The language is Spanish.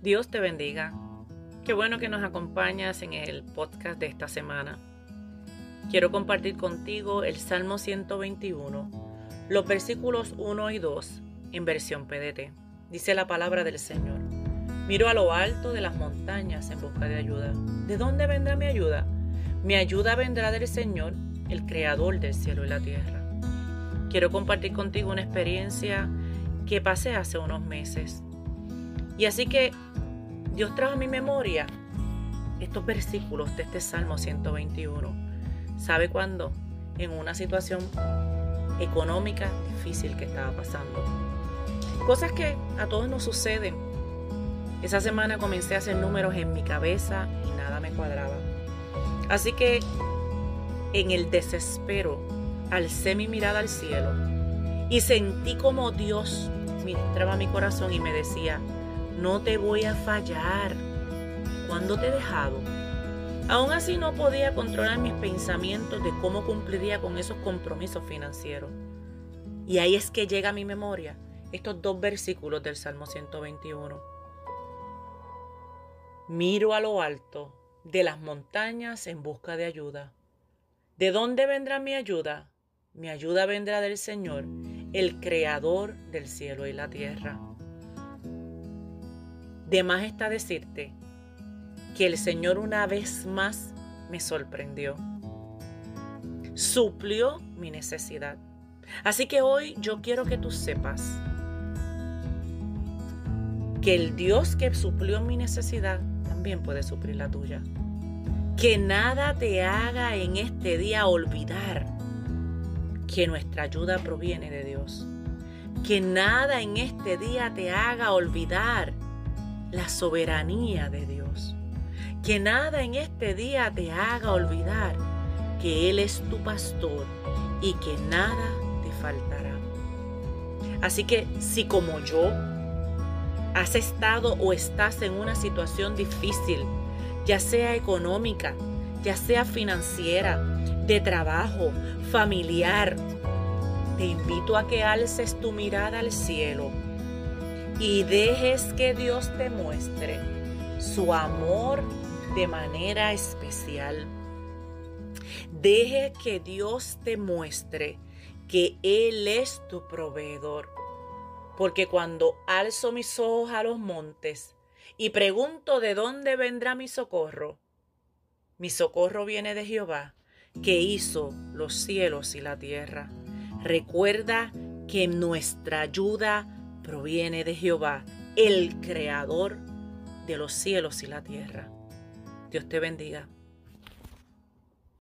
Dios te bendiga. Qué bueno que nos acompañas en el podcast de esta semana. Quiero compartir contigo el Salmo 121, los versículos 1 y 2 en versión PDT. Dice la palabra del Señor. Miro a lo alto de las montañas en busca de ayuda. ¿De dónde vendrá mi ayuda? Mi ayuda vendrá del Señor, el creador del cielo y la tierra. Quiero compartir contigo una experiencia que pasé hace unos meses. Y así que Dios trajo a mi memoria estos versículos de este Salmo 121. ¿Sabe cuándo? En una situación económica difícil que estaba pasando. Cosas que a todos nos suceden. Esa semana comencé a hacer números en mi cabeza y nada me cuadraba. Así que en el desespero alcé mi mirada al cielo y sentí como Dios ministraba mi corazón y me decía, no te voy a fallar. ¿Cuándo te he dejado? Aún así no podía controlar mis pensamientos de cómo cumpliría con esos compromisos financieros. Y ahí es que llega a mi memoria estos dos versículos del Salmo 121. Miro a lo alto de las montañas en busca de ayuda. ¿De dónde vendrá mi ayuda? Mi ayuda vendrá del Señor, el creador del cielo y la tierra. De más está decirte que el Señor una vez más me sorprendió. Suplió mi necesidad. Así que hoy yo quiero que tú sepas que el Dios que suplió mi necesidad también puede suplir la tuya. Que nada te haga en este día olvidar que nuestra ayuda proviene de Dios. Que nada en este día te haga olvidar la soberanía de Dios. Que nada en este día te haga olvidar que Él es tu pastor y que nada te faltará. Así que si como yo has estado o estás en una situación difícil, ya sea económica, ya sea financiera, de trabajo, familiar, te invito a que alces tu mirada al cielo y dejes que Dios te muestre su amor de manera especial. Deje que Dios te muestre que Él es tu proveedor. Porque cuando alzo mis ojos a los montes y pregunto de dónde vendrá mi socorro, mi socorro viene de Jehová, que hizo los cielos y la tierra. Recuerda que nuestra ayuda proviene de Jehová, el creador de los cielos y la tierra. Dios te bendiga.